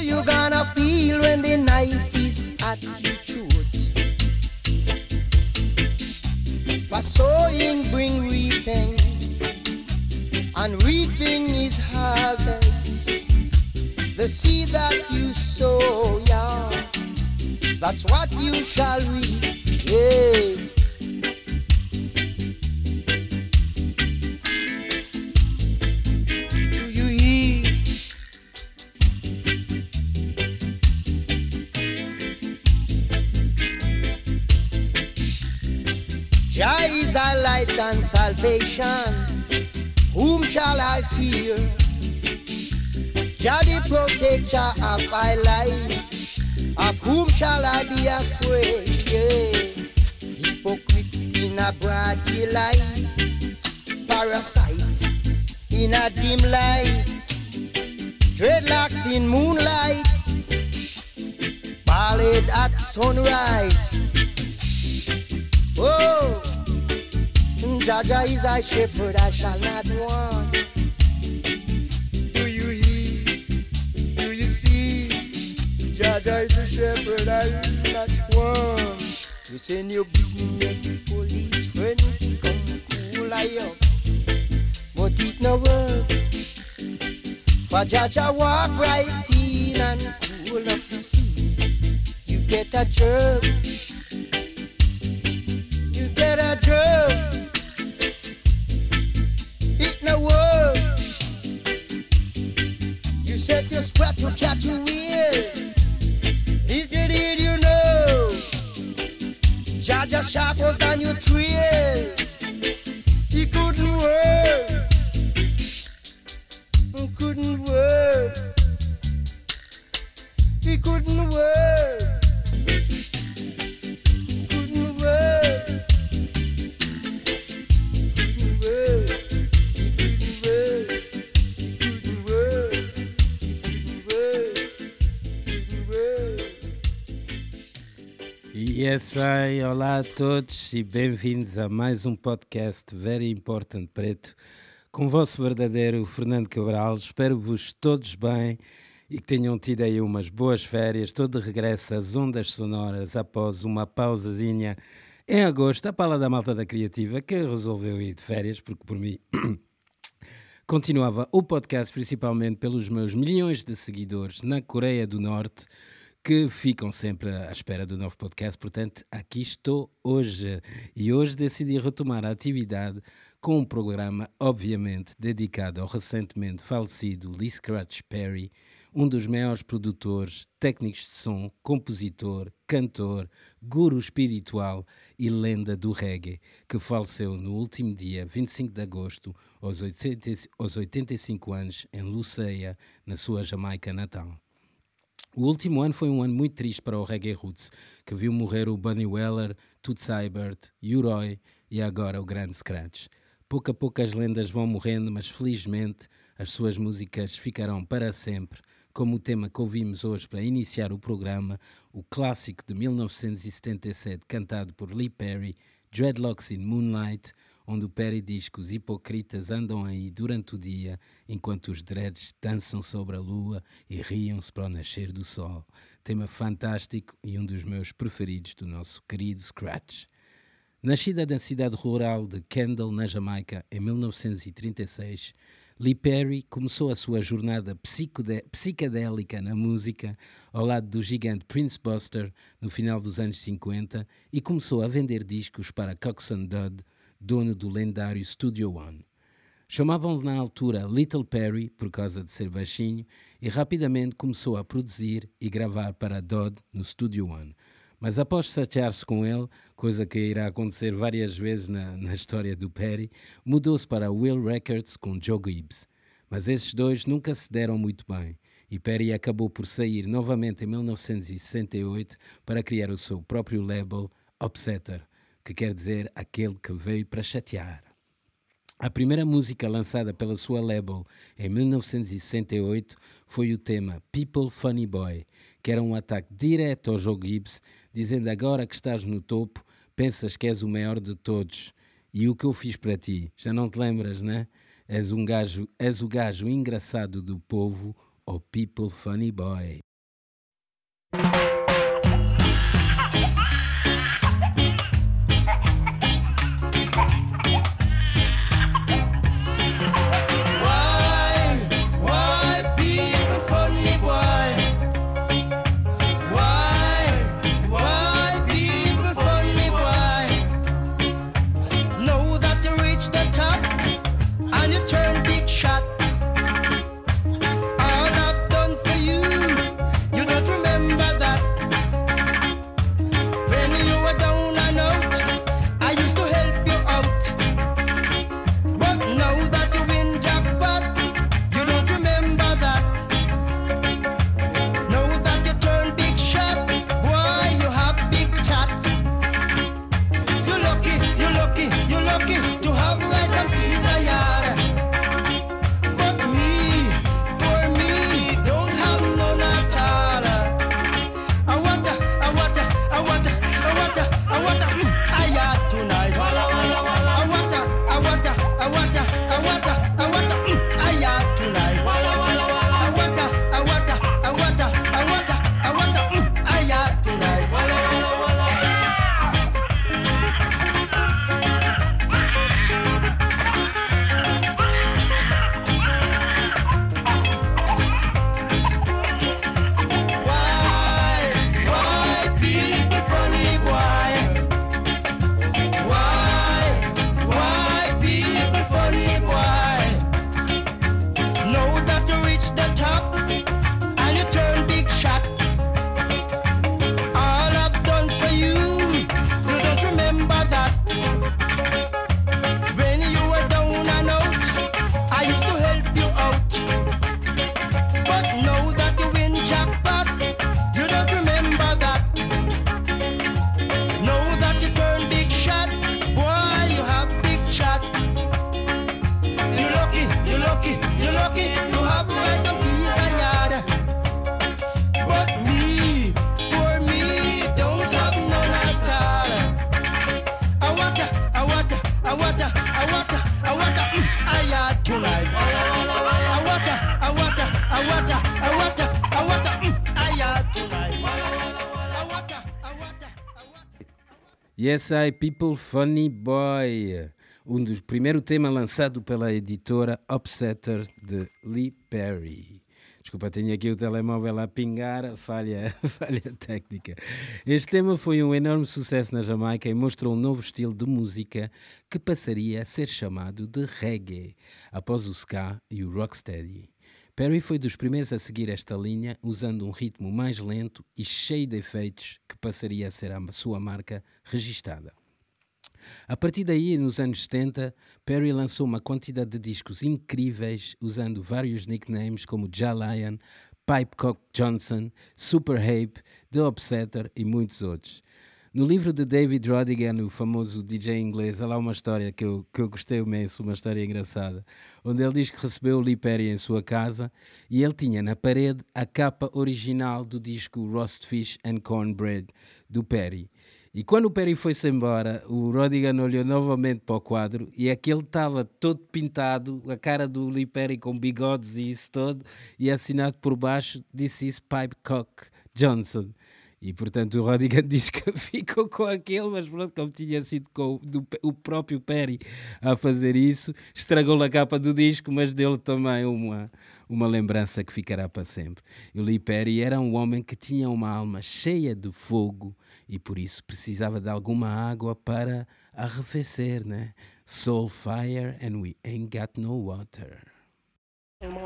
you gonna feel when the knife is at your throat? For sowing bring reaping, and reaping is harvest. The seed that you sow, yeah, that's what you shall reap. It. For Jaja walk right in and cool up the sea. You get a jerk. You get a jerk. It no work. You set your spot to catch a wheel. If you did, you know. Jaja Shark was on your trail. Olá a todos e bem-vindos a mais um podcast Very Important Preto com o vosso verdadeiro Fernando Cabral. Espero-vos todos bem e que tenham tido aí umas boas férias. De regresso às ondas sonoras após uma pausazinha em agosto. A pala da malta da criativa que resolveu ir de férias, porque por mim continuava o podcast principalmente pelos meus milhões de seguidores na Coreia do Norte que ficam sempre à espera do novo podcast. Portanto, aqui estou hoje e hoje decidi retomar a atividade com um programa, obviamente, dedicado ao recentemente falecido Lee Scratch Perry, um dos maiores produtores, técnicos de som, compositor, cantor, guru espiritual e lenda do reggae, que faleceu no último dia 25 de agosto, aos 80 aos 85 anos, em Luceia, na sua Jamaica natal. O último ano foi um ano muito triste para o Reggae Roots, que viu morrer o Bunny Weller, Toots Seibert, Uroy e agora o Grande Scratch. Pouco a pouco as lendas vão morrendo, mas felizmente as suas músicas ficarão para sempre, como o tema que ouvimos hoje para iniciar o programa, o clássico de 1977 cantado por Lee Perry, Dreadlocks in Moonlight, onde o Perry diz que os andam aí durante o dia, enquanto os dreads dançam sobre a lua e riam-se para o nascer do sol. Tema fantástico e um dos meus preferidos do nosso querido Scratch. Nascida na cidade rural de Kendall, na Jamaica, em 1936, Lee Perry começou a sua jornada psicadélica na música ao lado do gigante Prince Buster no final dos anos 50 e começou a vender discos para Coxsone Dodd, dono do lendário Studio One. Chamavam-lhe na altura Little Perry por causa de ser baixinho e rapidamente começou a produzir e gravar para Dodd no Studio One. Mas após chatear-se com ele, coisa que irá acontecer várias vezes na, na história do Perry, mudou-se para Will Records com Joe Gibbs. Mas esses dois nunca se deram muito bem e Perry acabou por sair novamente em 1968 para criar o seu próprio label Upsetter, que quer dizer aquele que veio para chatear. A primeira música lançada pela sua label em 1968 foi o tema People Funny Boy, que era um ataque direto ao Joe Gibbs dizendo agora que estás no topo, pensas que és o maior de todos. E o que eu fiz para ti? Já não te lembras, né? És um gajo, és o gajo engraçado do povo, ou people funny boy. Yes, I People Funny Boy, um dos primeiro tema lançado pela editora Upsetter de Lee Perry. Desculpa, tenho aqui o telemóvel a pingar, falha, falha técnica. Este tema foi um enorme sucesso na Jamaica e mostrou um novo estilo de música que passaria a ser chamado de reggae, após o ska e o rocksteady. Perry foi dos primeiros a seguir esta linha, usando um ritmo mais lento e cheio de efeitos que passaria a ser a sua marca registada. A partir daí, nos anos 70, Perry lançou uma quantidade de discos incríveis, usando vários nicknames como Ja Lion, Pipecock Johnson, Super Hape, The Upsetter e muitos outros. No livro de David Rodigan, o famoso DJ inglês, há lá uma história que eu, que eu gostei imenso, uma história engraçada, onde ele diz que recebeu o Perry em sua casa e ele tinha na parede a capa original do disco Roast Fish and Cornbread do Perry. E quando o Perry foi-se embora, o Rodigan olhou novamente para o quadro e aquele estava todo pintado, a cara do Lee Perry com bigodes e isso todo, e assinado por baixo, disse isso Pipecock Johnson. E portanto o Rodigan diz que ficou com aquele, mas pronto, como tinha sido com do, o próprio Perry a fazer isso, estragou a capa do disco, mas deu também uma, uma lembrança que ficará para sempre. O Lee Perry era um homem que tinha uma alma cheia de fogo e por isso precisava de alguma água para arrefecer, né? Soul fire and we ain't got no water. Mama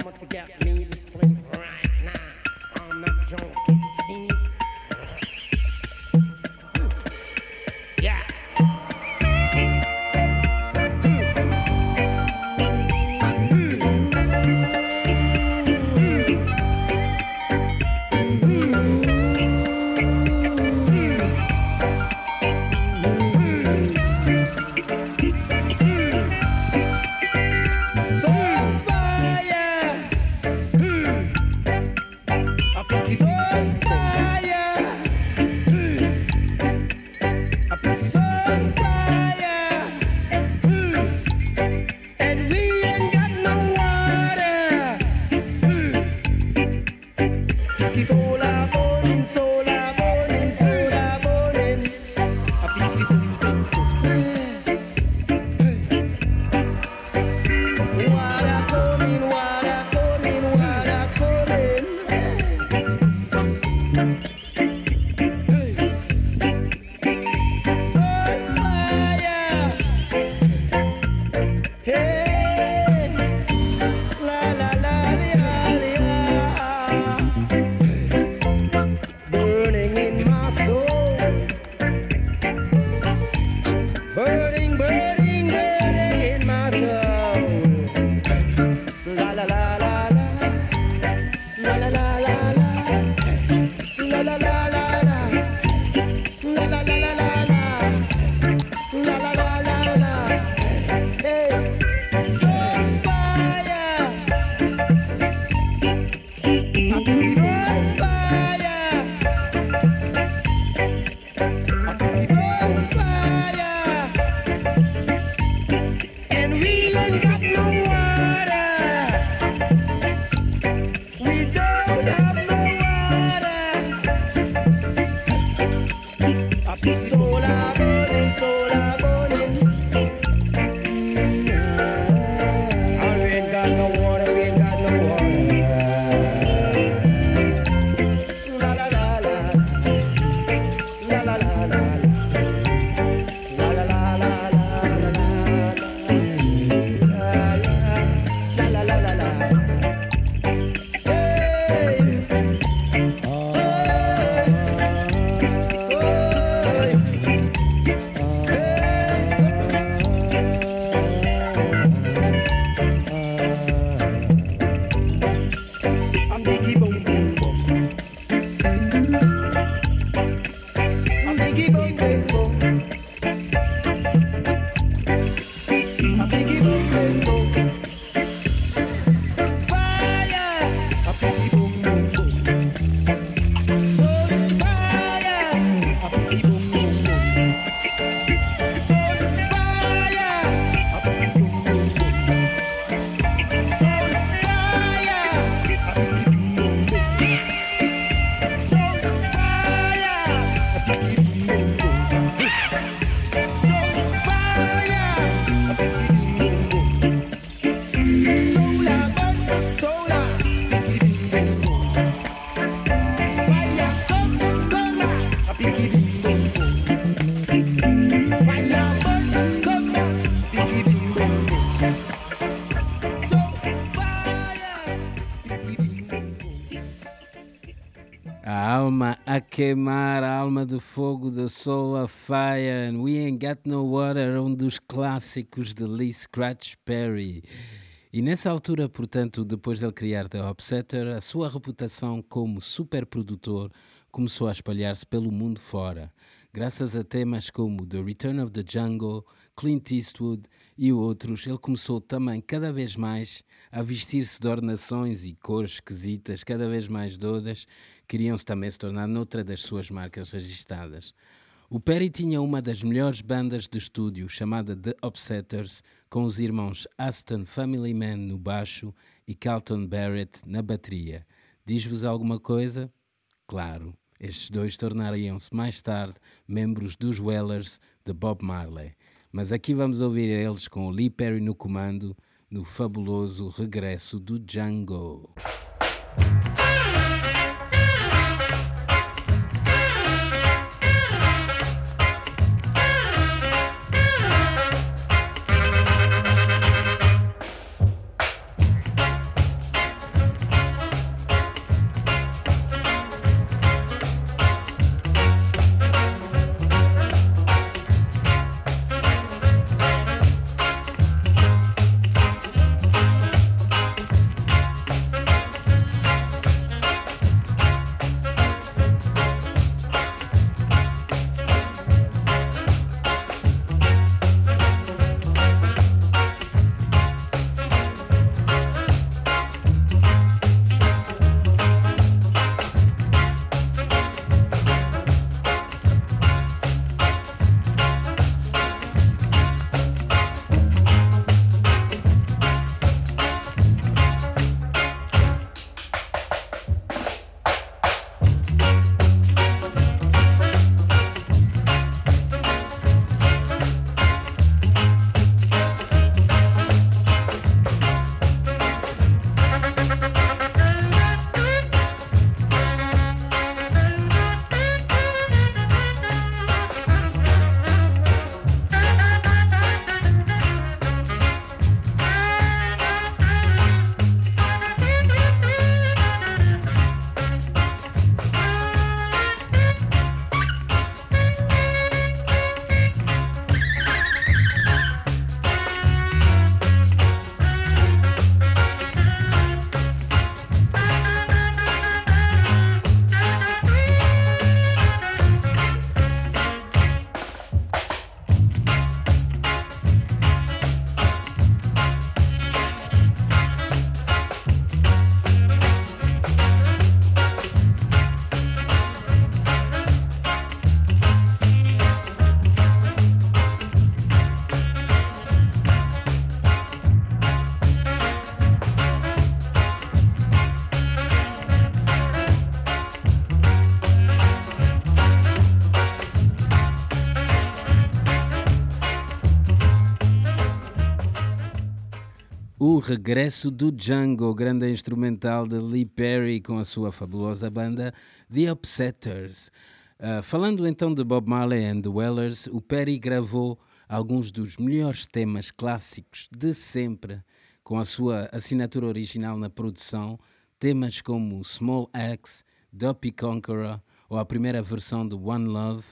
A alma a queimar, a alma de fogo da Soul of Fire and We Ain't Got No Water, um dos clássicos de Lee Scratch Perry. E nessa altura, portanto, depois de ele criar The Upsetter, a sua reputação como superprodutor começou a espalhar-se pelo mundo fora. graças a temas como The Return of the Jungle, Clint Eastwood e outros, ele começou também cada vez mais a vestir-se de ornações e cores esquisitas, cada vez mais dodas, queriam-se também se tornar noutra das suas marcas registadas. O Perry tinha uma das melhores bandas de estúdio, chamada The Upsetters, com os irmãos Aston Family Man no baixo e Carlton Barrett na bateria. Diz-vos alguma coisa? Claro, estes dois tornariam-se mais tarde membros dos Wellers de Bob Marley. Mas aqui vamos ouvir eles com o Lee Perry no comando no fabuloso regresso do Django. O regresso do Django, grande instrumental de Lee Perry com a sua fabulosa banda The Upsetters. Uh, falando então de Bob Marley and the Wellers, o Perry gravou alguns dos melhores temas clássicos de sempre, com a sua assinatura original na produção, temas como Small Axe, Dopey Conqueror ou a primeira versão de One Love,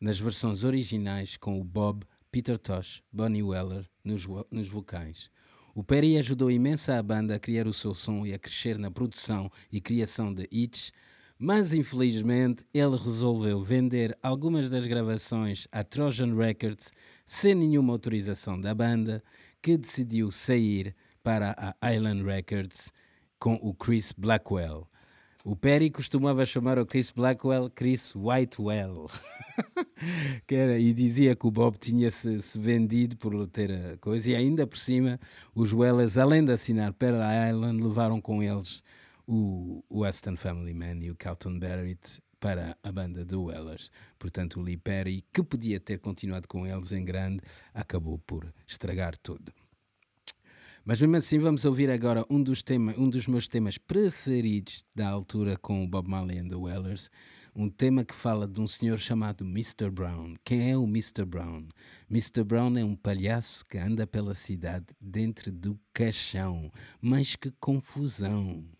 nas versões originais com o Bob, Peter Tosh, Bonnie Weller nos, nos vocais. O Perry ajudou imensa a banda a criar o seu som e a crescer na produção e criação de hits, mas infelizmente ele resolveu vender algumas das gravações à Trojan Records sem nenhuma autorização da banda, que decidiu sair para a Island Records com o Chris Blackwell. O Perry costumava chamar o Chris Blackwell Chris Whitewell. era, e dizia que o Bob tinha se, se, vendido por ter a coisa, e ainda por cima, os Wellers, além de assinar para Island, levaram com eles o, Aston Family Man e o Carlton Barrett para a banda do Wellers. Portanto, o Lee Perry, que podia ter continuado com eles em grande, acabou por estragar tudo. Mas mesmo assim, vamos ouvir agora um dos, tema, um dos meus temas preferidos da altura com o Bob Marley and the Wellers. Um tema que fala de um senhor chamado Mr. Brown. Quem é o Mr. Brown? Mr. Brown é um palhaço que anda pela cidade dentro do caixão. Mas que confusão!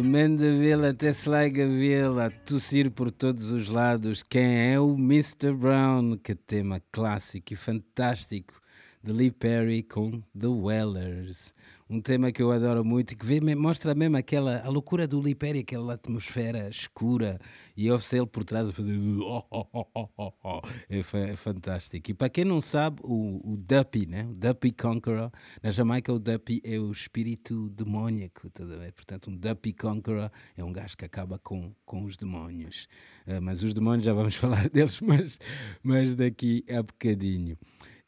De Mendeville até Sligaville, a tossir por todos os lados. Quem é o Mr. Brown? Que tema clássico e fantástico de Lee Perry com The Wellers um tema que eu adoro muito e que vê, mostra mesmo aquela a loucura do Lipéria, aquela atmosfera escura e ouve-se ele por trás a fazer oh, oh, oh, é, é, fantástico. E para quem não sabe, o, o Duppy, né? o Duppy Conqueror, na Jamaica o Duppy é o espírito demónico, tá portanto um Duppy Conqueror é um gajo que acaba com, com os demónios. Uh, mas os demónios já vamos falar deles, mas, mas daqui a bocadinho.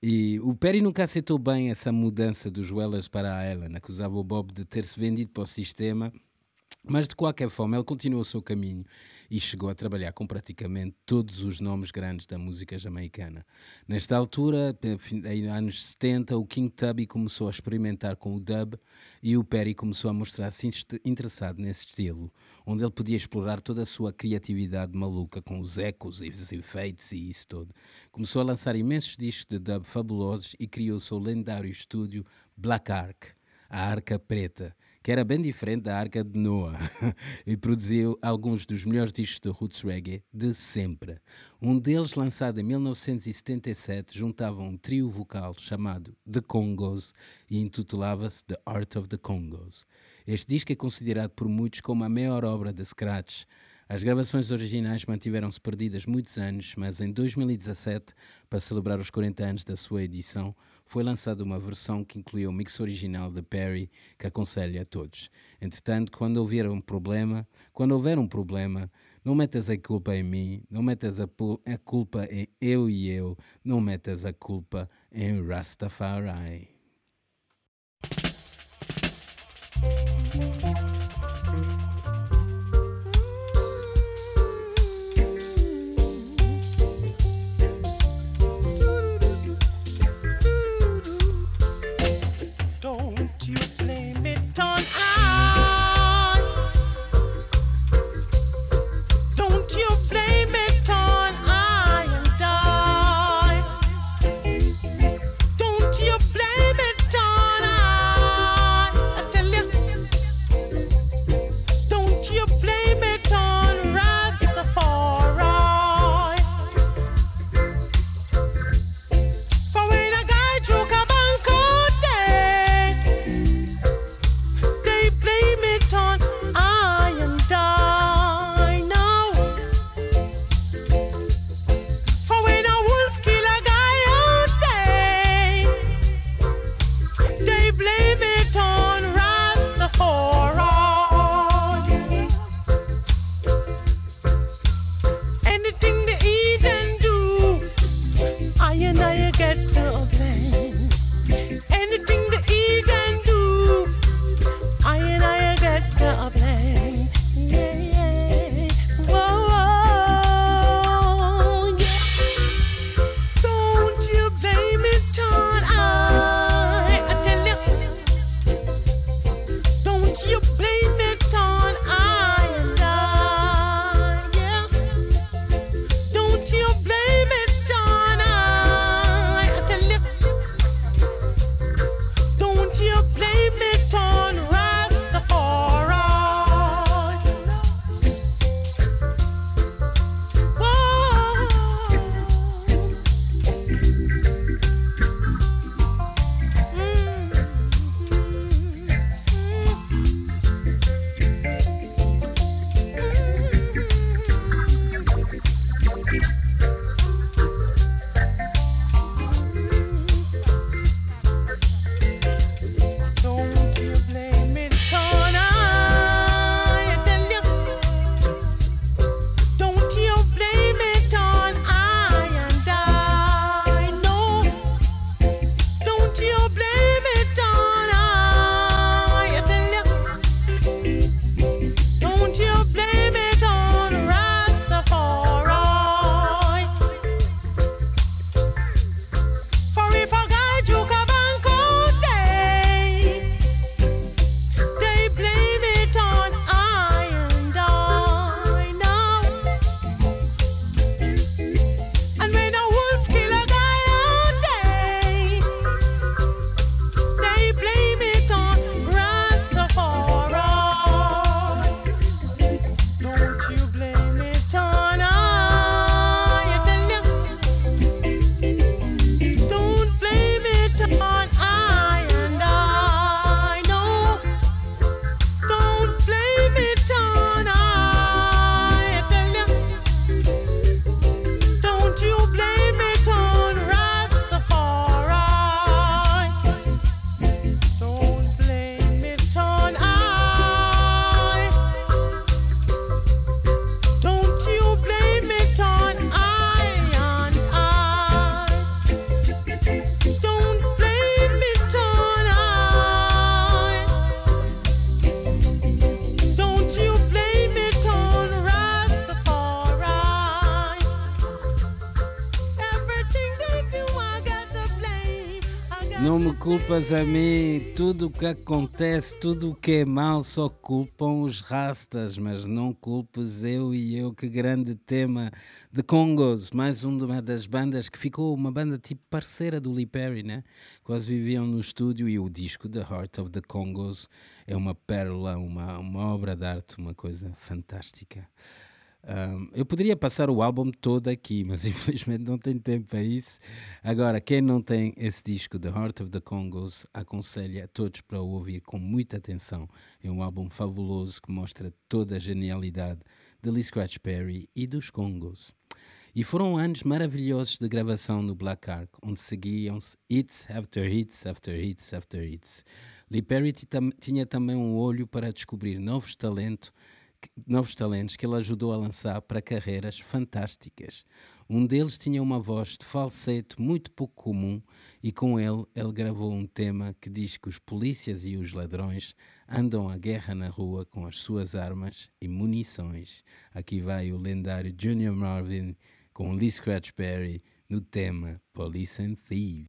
E o Perry nunca aceitou bem essa mudança dos Wellers para a Ellen, acusava o Bob de ter se vendido para o sistema, mas de qualquer forma ele continuou o seu caminho e chegou a trabalhar com praticamente todos os nomes grandes da música jamaicana. Nesta altura, em anos 70, o King Tubby começou a experimentar com o dub e o Perry começou a mostrar-se interessado nesse estilo, onde ele podia explorar toda a sua criatividade maluca com os ecos e os efeitos e isso todo. Começou a lançar imensos discos de dub fabulosos e criou o seu lendário estúdio Black Ark, a Arca Preta, que era bem diferente da Arca de Noah, e produziu alguns dos melhores discos de roots reggae de sempre. Um deles, lançado em 1977, juntava um trio vocal chamado The Congos e intitulava-se The Art of the Congos. Este disco é considerado por muitos como a maior obra de Scratch, as gravações originais mantiveram-se perdidas muitos anos, mas em 2017, para celebrar os 40 anos da sua edição, foi lançada uma versão que incluía o mix original de Perry, que aconselho a todos. Entretanto, quando houver um problema, quando houver um problema, não metas a culpa em mim, não metas a, a culpa em eu e eu, não metas a culpa em Rastafari. Não me culpas a mim, tudo o que acontece, tudo o que é mal, só culpam os rastas, mas não culpes eu e eu. Que grande tema de Congos, mais uma das bandas que ficou uma banda tipo parceira do Lee Perry, né? Quase viviam no estúdio e o disco The Heart of the Congos é uma pérola, uma, uma obra de arte, uma coisa fantástica. Um, eu poderia passar o álbum todo aqui, mas infelizmente não tenho tempo para isso. Agora, quem não tem esse disco, The Heart of the Congos, aconselho a todos para o ouvir com muita atenção. É um álbum fabuloso que mostra toda a genialidade de Lee Scratch Perry e dos Congos. E foram anos maravilhosos de gravação no Black Ark, onde seguiam-se hits after hits after hits after hits. Lee Perry tinha também um olho para descobrir novos talentos novos talentos que ele ajudou a lançar para carreiras fantásticas. Um deles tinha uma voz de falsete muito pouco comum e com ele ele gravou um tema que diz que os polícias e os ladrões andam à guerra na rua com as suas armas e munições. Aqui vai o lendário Junior Marvin com Lee Scratch Perry no tema Police and Thieves.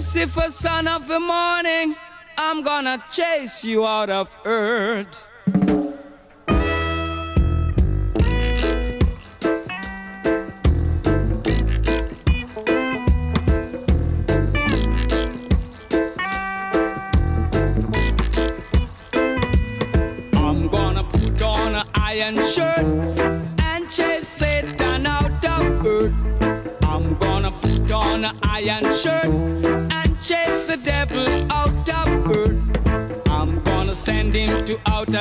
Lucifer, son of the morning, I'm gonna chase you out of earth. I'm gonna put on an iron shirt and chase Satan out of earth. I'm gonna put on an iron shirt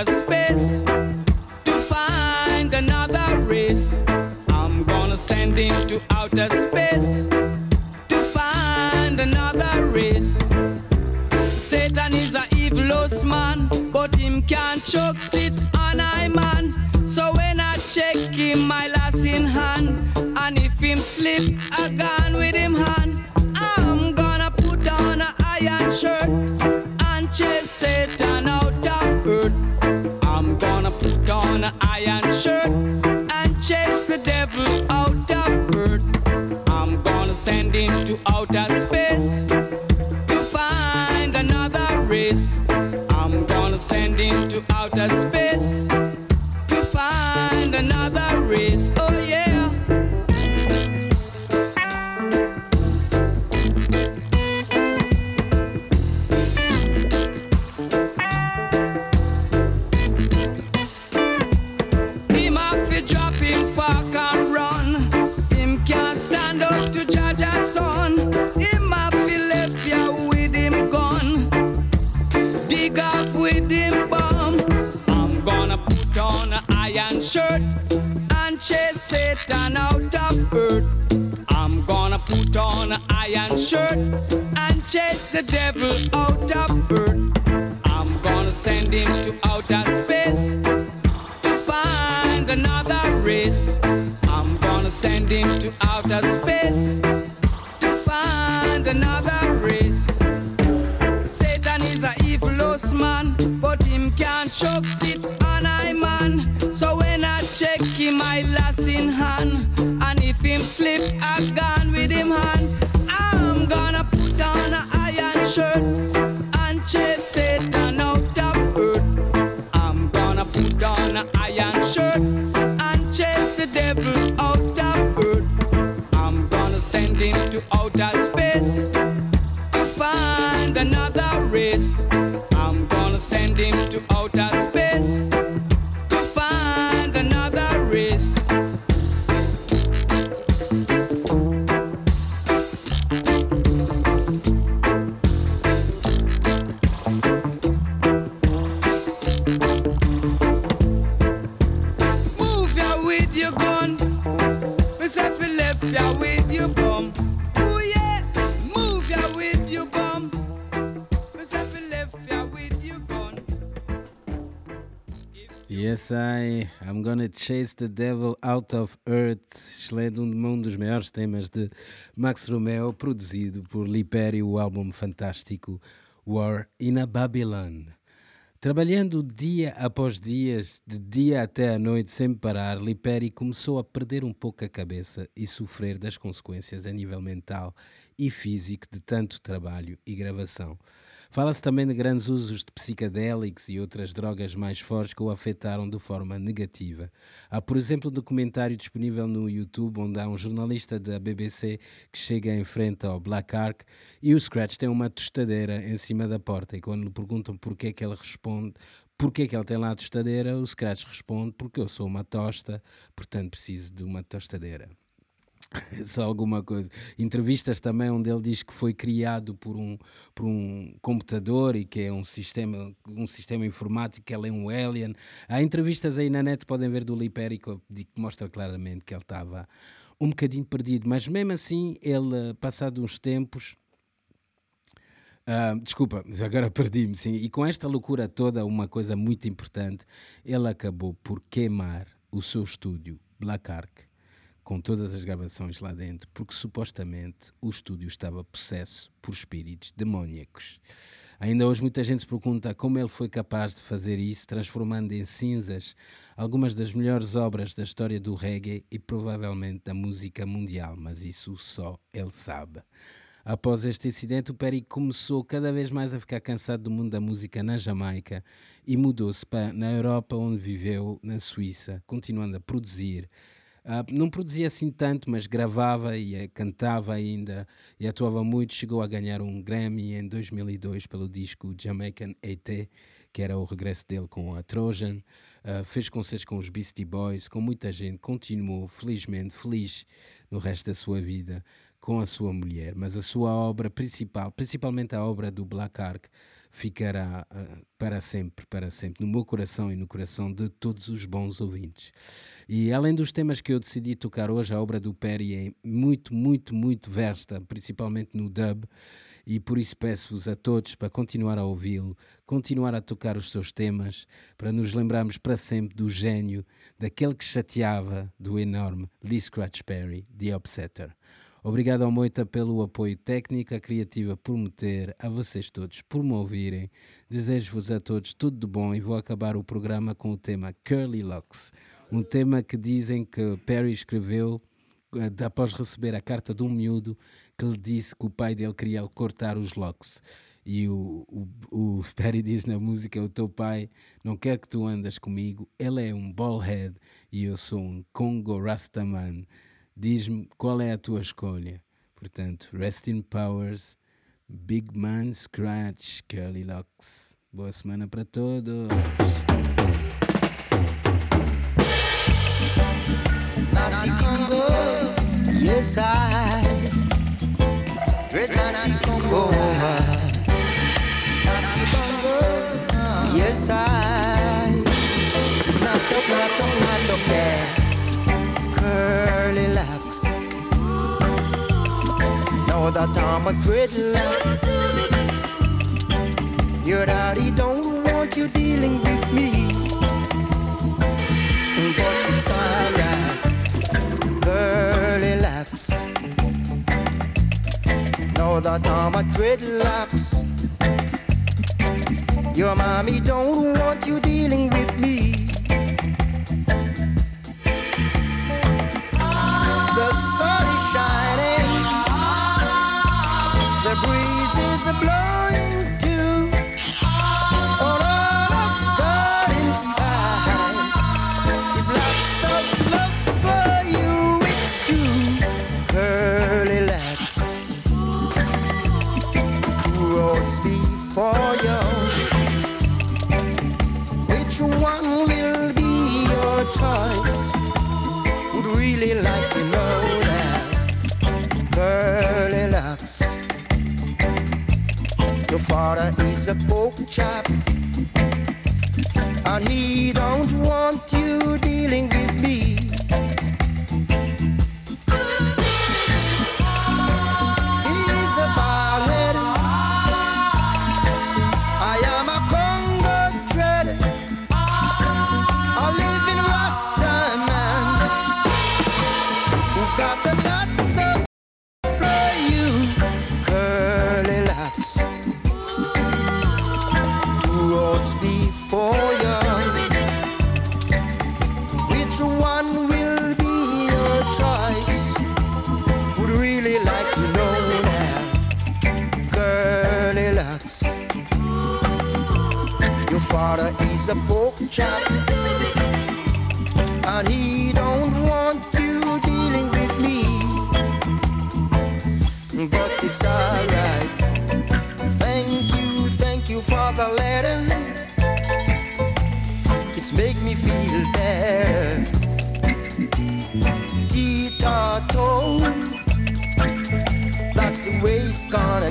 space to find another race. I'm gonna send him to outer space to find another race. Satan is a evilous man, but him can't choke sit on I man. So when I check him, my lass in hand, and if him slip, I gone with him on shirt and chase the devil out of earth. I'm gonna send him to outer space to find another race. I'm gonna send him to outer space chase the devil out of earth. Excelente, um, dos maiores temas de Max Romeo, produzido por Lipério, o álbum fantástico War in a Babylon. Trabalhando dia após dia, de dia até à noite, sem parar, Liperi começou a perder um pouco a cabeça e sofrer das consequências a nível mental e físico de tanto trabalho e gravação. Fala-se também de grandes usos de psicadélicos e outras drogas mais fortes que o afetaram de forma negativa. Há, por exemplo, um documentário disponível no YouTube onde há um jornalista da BBC que chega em frente ao Black Ark e o Scratch tem uma tostadeira em cima da porta e quando lhe perguntam porquê é que ele responde Porquê que ele tem lá a tostadeira? O Scratch responde, porque eu sou uma tosta, portanto preciso de uma tostadeira. Só alguma coisa. Entrevistas também onde ele diz que foi criado por um, por um computador e que é um sistema, um sistema informático, que ele é um alien. Há entrevistas aí na net, podem ver do Lipérico, que mostra claramente que ele estava um bocadinho perdido, mas mesmo assim, ele, passado uns tempos, ah, desculpa, agora perdi-me, sim. E com esta loucura toda, uma coisa muito importante, ele acabou por queimar o seu estúdio, Black Ark, com todas as gravações lá dentro, porque supostamente o estúdio estava possesso por espíritos demónicos. Ainda hoje muita gente se pergunta como ele foi capaz de fazer isso, transformando em cinzas algumas das melhores obras da história do reggae e provavelmente da música mundial, mas isso só ele sabe. Após este incidente, o Perry começou cada vez mais a ficar cansado do mundo da música na Jamaica e mudou-se para na Europa, onde viveu, na Suíça, continuando a produzir. Uh, não produzia assim tanto, mas gravava e uh, cantava ainda e atuava muito. Chegou a ganhar um Grammy em 2002 pelo disco Jamaican AT, que era o regresso dele com a Trojan. Uh, fez concertos com os Beastie Boys, com muita gente. Continuou, felizmente, feliz no resto da sua vida com a sua mulher. Mas a sua obra principal, principalmente a obra do Black Ark, ficará uh, para sempre, para sempre, no meu coração e no coração de todos os bons ouvintes. E além dos temas que eu decidi tocar hoje, a obra do Perry é muito, muito, muito vasta, principalmente no dub, e por isso peço-vos a todos para continuar a ouvi-lo, continuar a tocar os seus temas, para nos lembrarmos para sempre do gênio, daquele que chateava, do enorme Lee Scratch Perry, The Upsetter. Obrigado ao Moita pelo apoio técnico, a criativa por me ter, a vocês todos por me ouvirem. Desejo-vos a todos tudo de bom e vou acabar o programa com o tema Curly Locks, um tema que dizem que Perry escreveu eh, após receber a carta de um miúdo que lhe disse que o pai dele queria cortar os locks. E o, o, o Perry diz na música: O teu pai não quer que tu andas comigo, ele é um ballhead e eu sou um Congo Rastaman. Diz-me qual é a tua escolha. Portanto, Resting Powers, Big Man Scratch, Curly Locks. Boa semana para todos. Yes I Know that I'm a dreadlocks. Your daddy don't want you dealing with me, but it's alright. Curly locks. Know that I'm a dreadlocks. Your mommy don't want you dealing with me.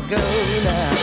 go now.